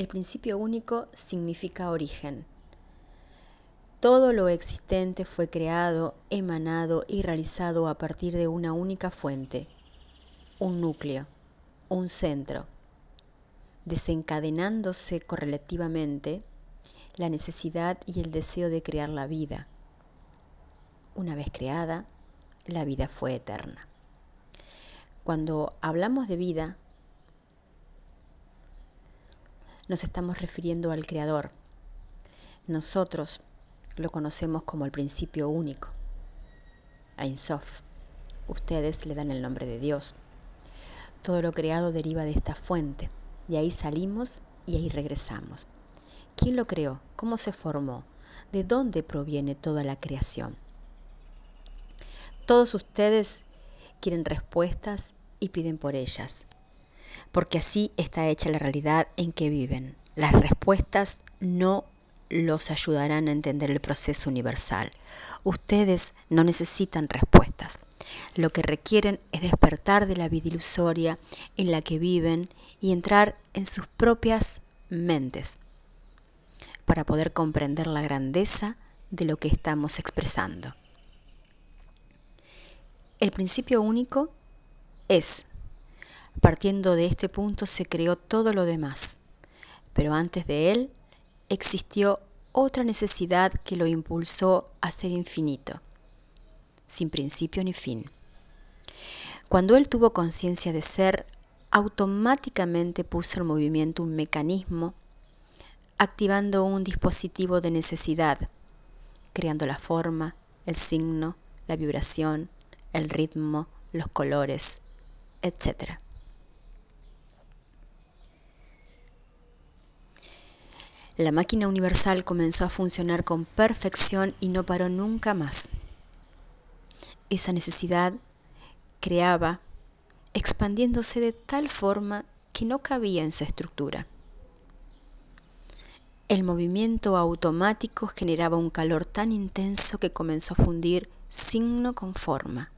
El principio único significa origen. Todo lo existente fue creado, emanado y realizado a partir de una única fuente, un núcleo, un centro, desencadenándose correlativamente la necesidad y el deseo de crear la vida. Una vez creada, la vida fue eterna. Cuando hablamos de vida, nos estamos refiriendo al Creador. Nosotros lo conocemos como el principio único, Ein Sof. Ustedes le dan el nombre de Dios. Todo lo creado deriva de esta fuente. De ahí salimos y ahí regresamos. ¿Quién lo creó? ¿Cómo se formó? ¿De dónde proviene toda la creación? Todos ustedes quieren respuestas y piden por ellas porque así está hecha la realidad en que viven. Las respuestas no los ayudarán a entender el proceso universal. Ustedes no necesitan respuestas. Lo que requieren es despertar de la vida ilusoria en la que viven y entrar en sus propias mentes para poder comprender la grandeza de lo que estamos expresando. El principio único es Partiendo de este punto se creó todo lo demás, pero antes de él existió otra necesidad que lo impulsó a ser infinito, sin principio ni fin. Cuando él tuvo conciencia de ser, automáticamente puso en movimiento un mecanismo, activando un dispositivo de necesidad, creando la forma, el signo, la vibración, el ritmo, los colores, etc. La máquina universal comenzó a funcionar con perfección y no paró nunca más. Esa necesidad creaba, expandiéndose de tal forma que no cabía en su estructura. El movimiento automático generaba un calor tan intenso que comenzó a fundir signo con forma,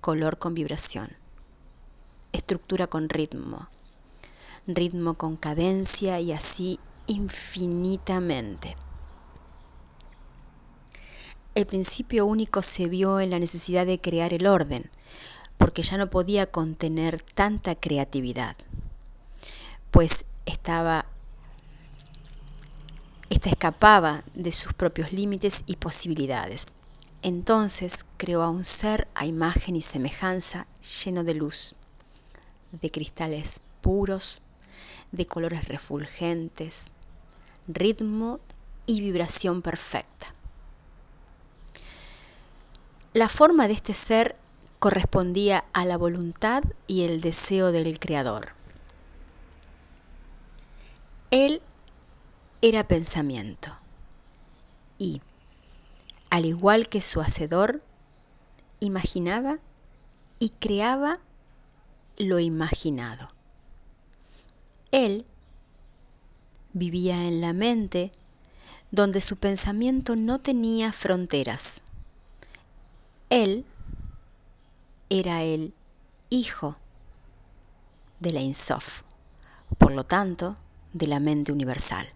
color con vibración, estructura con ritmo, ritmo con cadencia y así infinitamente. El principio único se vio en la necesidad de crear el orden, porque ya no podía contener tanta creatividad, pues estaba esta escapaba de sus propios límites y posibilidades. Entonces creó a un ser a imagen y semejanza lleno de luz, de cristales puros, de colores refulgentes, ritmo y vibración perfecta. La forma de este ser correspondía a la voluntad y el deseo del Creador. Él era pensamiento y, al igual que su hacedor, imaginaba y creaba lo imaginado. Él vivía en la mente donde su pensamiento no tenía fronteras. Él era el hijo de la Insof, por lo tanto, de la mente universal.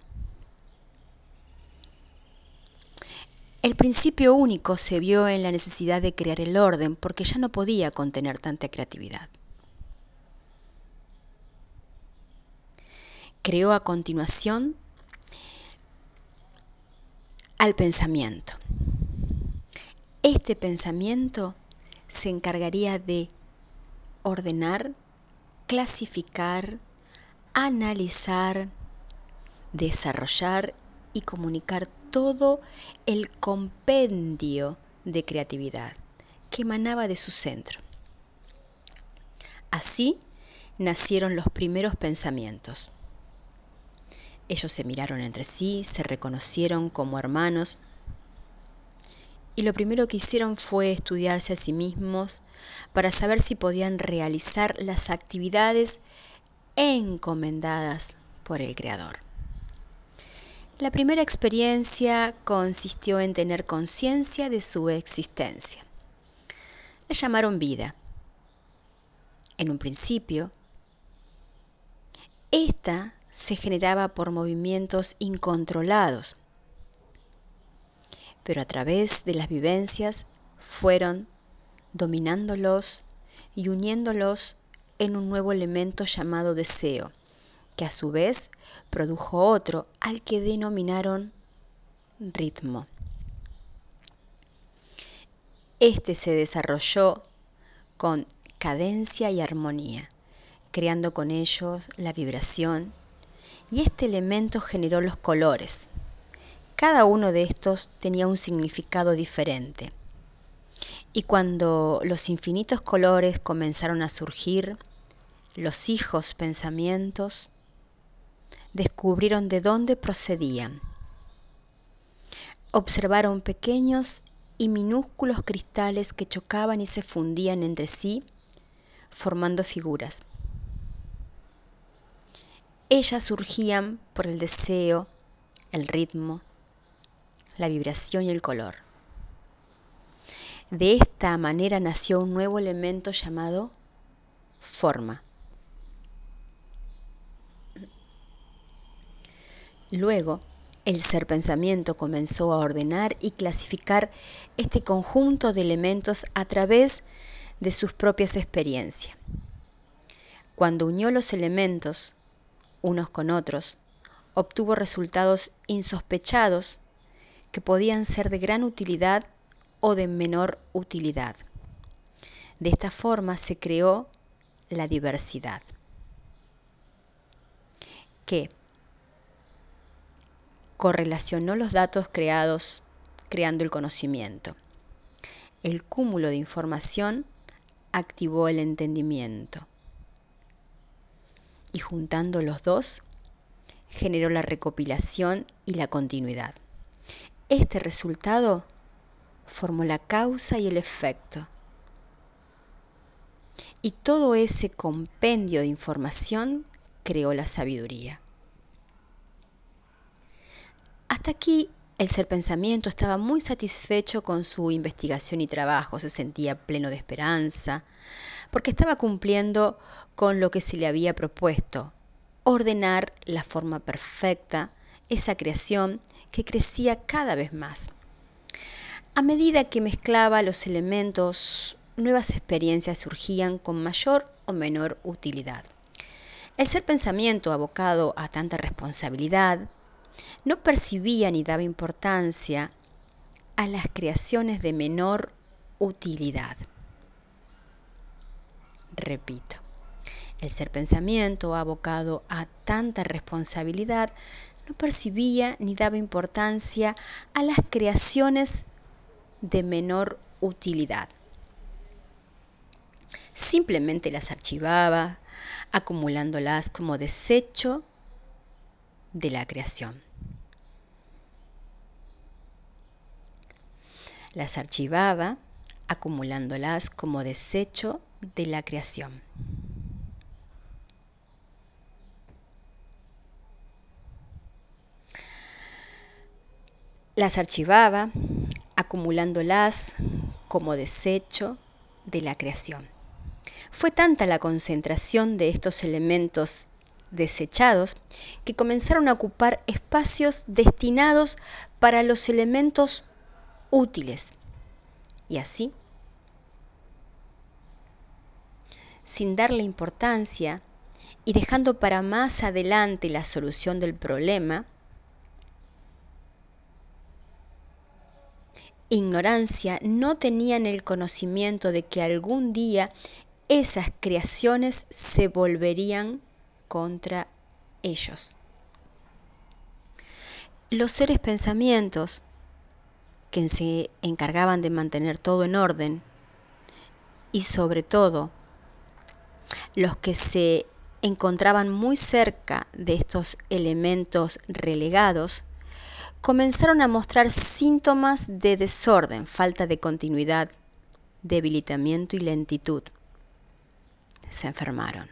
El principio único se vio en la necesidad de crear el orden porque ya no podía contener tanta creatividad. Creó a continuación al pensamiento. Este pensamiento se encargaría de ordenar, clasificar, analizar, desarrollar y comunicar todo el compendio de creatividad que emanaba de su centro. Así nacieron los primeros pensamientos. Ellos se miraron entre sí, se reconocieron como hermanos y lo primero que hicieron fue estudiarse a sí mismos para saber si podían realizar las actividades encomendadas por el Creador. La primera experiencia consistió en tener conciencia de su existencia. La llamaron vida. En un principio, esta se generaba por movimientos incontrolados, pero a través de las vivencias fueron dominándolos y uniéndolos en un nuevo elemento llamado deseo, que a su vez produjo otro al que denominaron ritmo. Este se desarrolló con cadencia y armonía, creando con ellos la vibración, y este elemento generó los colores. Cada uno de estos tenía un significado diferente. Y cuando los infinitos colores comenzaron a surgir, los hijos pensamientos descubrieron de dónde procedían. Observaron pequeños y minúsculos cristales que chocaban y se fundían entre sí, formando figuras. Ellas surgían por el deseo, el ritmo, la vibración y el color. De esta manera nació un nuevo elemento llamado forma. Luego, el ser pensamiento comenzó a ordenar y clasificar este conjunto de elementos a través de sus propias experiencias. Cuando unió los elementos unos con otros, obtuvo resultados insospechados que podían ser de gran utilidad o de menor utilidad. De esta forma se creó la diversidad, que correlacionó los datos creados creando el conocimiento. El cúmulo de información activó el entendimiento. Y juntando los dos, generó la recopilación y la continuidad. Este resultado formó la causa y el efecto. Y todo ese compendio de información creó la sabiduría. Hasta aquí el ser pensamiento estaba muy satisfecho con su investigación y trabajo, se sentía pleno de esperanza, porque estaba cumpliendo con lo que se le había propuesto, ordenar la forma perfecta, esa creación que crecía cada vez más. A medida que mezclaba los elementos, nuevas experiencias surgían con mayor o menor utilidad. El ser pensamiento abocado a tanta responsabilidad, no percibía ni daba importancia a las creaciones de menor utilidad. Repito, el ser pensamiento abocado a tanta responsabilidad no percibía ni daba importancia a las creaciones de menor utilidad. Simplemente las archivaba, acumulándolas como desecho de la creación. Las archivaba, acumulándolas como desecho de la creación. Las archivaba, acumulándolas como desecho de la creación. Fue tanta la concentración de estos elementos desechados que comenzaron a ocupar espacios destinados para los elementos útiles. Y así, sin darle importancia y dejando para más adelante la solución del problema, ignorancia no tenían el conocimiento de que algún día esas creaciones se volverían contra ellos. Los seres pensamientos que se encargaban de mantener todo en orden y sobre todo los que se encontraban muy cerca de estos elementos relegados, comenzaron a mostrar síntomas de desorden, falta de continuidad, debilitamiento y lentitud. Se enfermaron.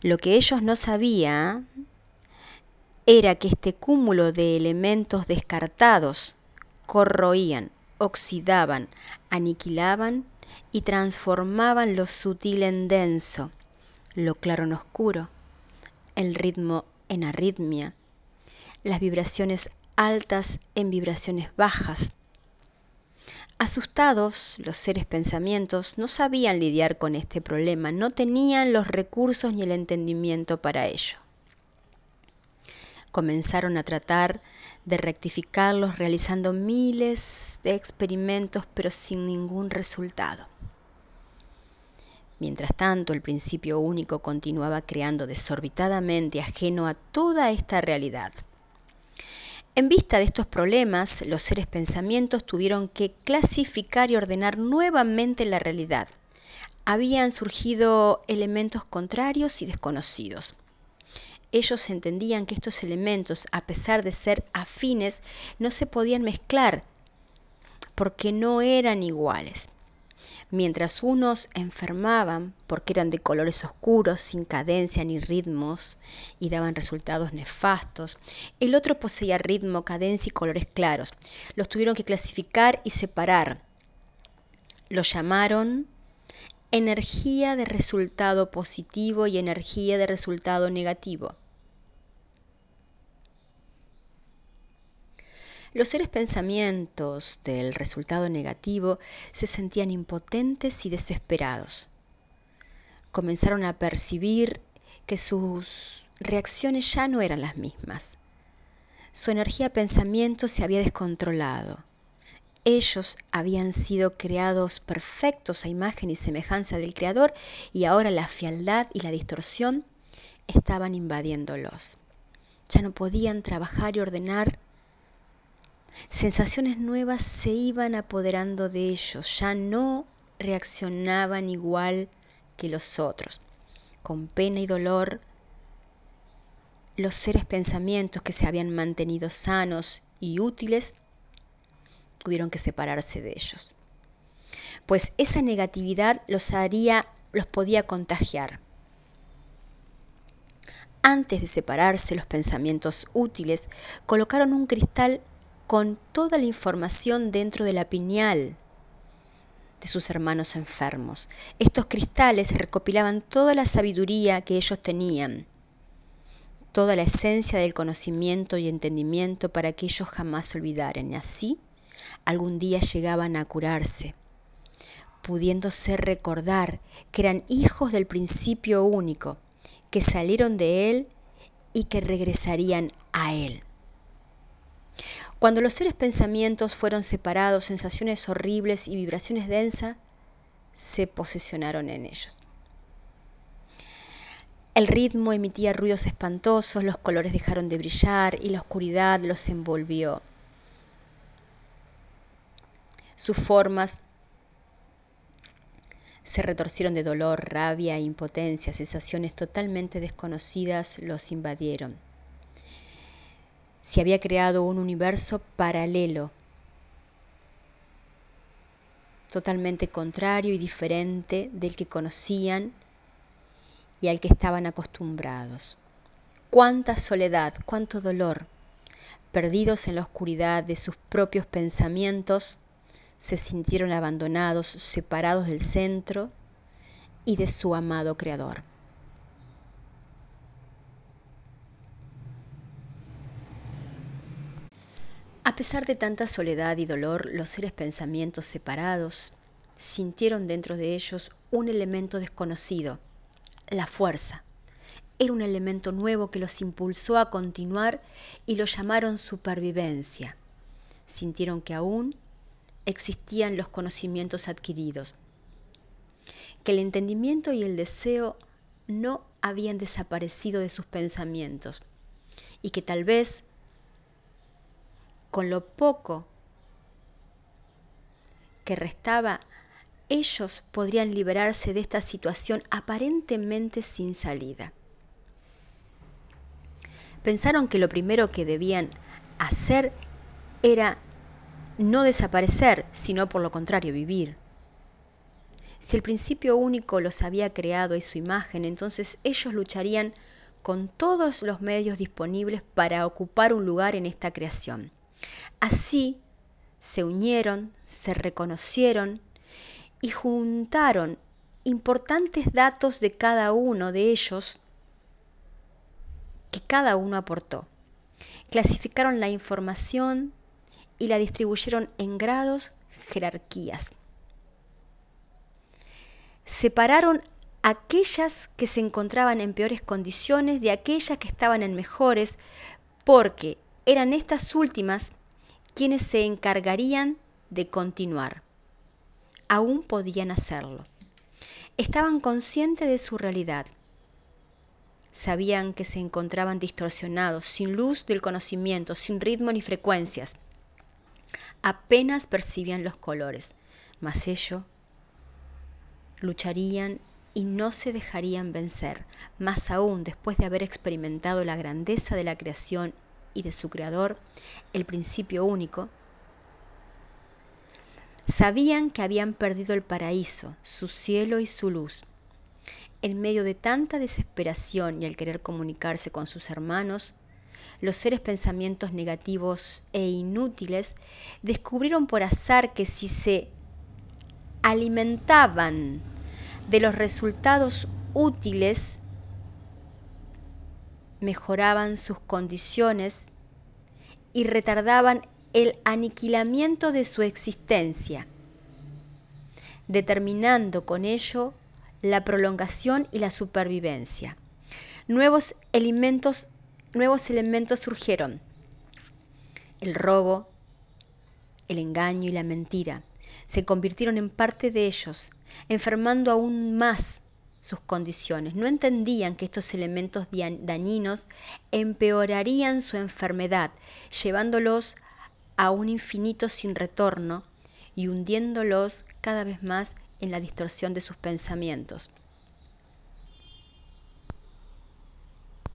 Lo que ellos no sabían era que este cúmulo de elementos descartados corroían, oxidaban, aniquilaban y transformaban lo sutil en denso, lo claro en oscuro, el ritmo en arritmia, las vibraciones altas en vibraciones bajas. Asustados, los seres pensamientos no sabían lidiar con este problema, no tenían los recursos ni el entendimiento para ello. Comenzaron a tratar de rectificarlos realizando miles de experimentos pero sin ningún resultado. Mientras tanto, el principio único continuaba creando desorbitadamente ajeno a toda esta realidad. En vista de estos problemas, los seres pensamientos tuvieron que clasificar y ordenar nuevamente la realidad. Habían surgido elementos contrarios y desconocidos. Ellos entendían que estos elementos, a pesar de ser afines, no se podían mezclar porque no eran iguales. Mientras unos enfermaban porque eran de colores oscuros, sin cadencia ni ritmos, y daban resultados nefastos, el otro poseía ritmo, cadencia y colores claros. Los tuvieron que clasificar y separar. Los llamaron energía de resultado positivo y energía de resultado negativo. Los seres pensamientos del resultado negativo se sentían impotentes y desesperados. Comenzaron a percibir que sus reacciones ya no eran las mismas. Su energía pensamiento se había descontrolado. Ellos habían sido creados perfectos a imagen y semejanza del Creador y ahora la fialdad y la distorsión estaban invadiéndolos. Ya no podían trabajar y ordenar Sensaciones nuevas se iban apoderando de ellos, ya no reaccionaban igual que los otros. Con pena y dolor, los seres pensamientos que se habían mantenido sanos y útiles tuvieron que separarse de ellos. Pues esa negatividad los haría, los podía contagiar. Antes de separarse los pensamientos útiles, colocaron un cristal con toda la información dentro de la piñal de sus hermanos enfermos. Estos cristales recopilaban toda la sabiduría que ellos tenían, toda la esencia del conocimiento y entendimiento para que ellos jamás olvidaran. Y así, algún día llegaban a curarse, pudiéndose recordar que eran hijos del principio único, que salieron de él y que regresarían a él. Cuando los seres pensamientos fueron separados, sensaciones horribles y vibraciones densas se posesionaron en ellos. El ritmo emitía ruidos espantosos, los colores dejaron de brillar y la oscuridad los envolvió. Sus formas se retorcieron de dolor, rabia e impotencia, sensaciones totalmente desconocidas los invadieron se había creado un universo paralelo, totalmente contrario y diferente del que conocían y al que estaban acostumbrados. Cuánta soledad, cuánto dolor, perdidos en la oscuridad de sus propios pensamientos, se sintieron abandonados, separados del centro y de su amado Creador. A pesar de tanta soledad y dolor, los seres pensamientos separados sintieron dentro de ellos un elemento desconocido, la fuerza. Era un elemento nuevo que los impulsó a continuar y lo llamaron supervivencia. Sintieron que aún existían los conocimientos adquiridos, que el entendimiento y el deseo no habían desaparecido de sus pensamientos y que tal vez con lo poco que restaba, ellos podrían liberarse de esta situación aparentemente sin salida. Pensaron que lo primero que debían hacer era no desaparecer, sino por lo contrario vivir. Si el principio único los había creado y su imagen, entonces ellos lucharían con todos los medios disponibles para ocupar un lugar en esta creación. Así se unieron, se reconocieron y juntaron importantes datos de cada uno de ellos que cada uno aportó. Clasificaron la información y la distribuyeron en grados, jerarquías. Separaron aquellas que se encontraban en peores condiciones de aquellas que estaban en mejores, porque eran estas últimas quienes se encargarían de continuar. Aún podían hacerlo. Estaban conscientes de su realidad. Sabían que se encontraban distorsionados, sin luz del conocimiento, sin ritmo ni frecuencias. Apenas percibían los colores, mas ellos lucharían y no se dejarían vencer, más aún después de haber experimentado la grandeza de la creación y de su creador, el principio único, sabían que habían perdido el paraíso, su cielo y su luz. En medio de tanta desesperación y al querer comunicarse con sus hermanos, los seres pensamientos negativos e inútiles descubrieron por azar que si se alimentaban de los resultados útiles mejoraban sus condiciones y retardaban el aniquilamiento de su existencia, determinando con ello la prolongación y la supervivencia. Nuevos elementos, nuevos elementos surgieron. El robo, el engaño y la mentira se convirtieron en parte de ellos, enfermando aún más sus condiciones. No entendían que estos elementos dañinos empeorarían su enfermedad, llevándolos a un infinito sin retorno y hundiéndolos cada vez más en la distorsión de sus pensamientos.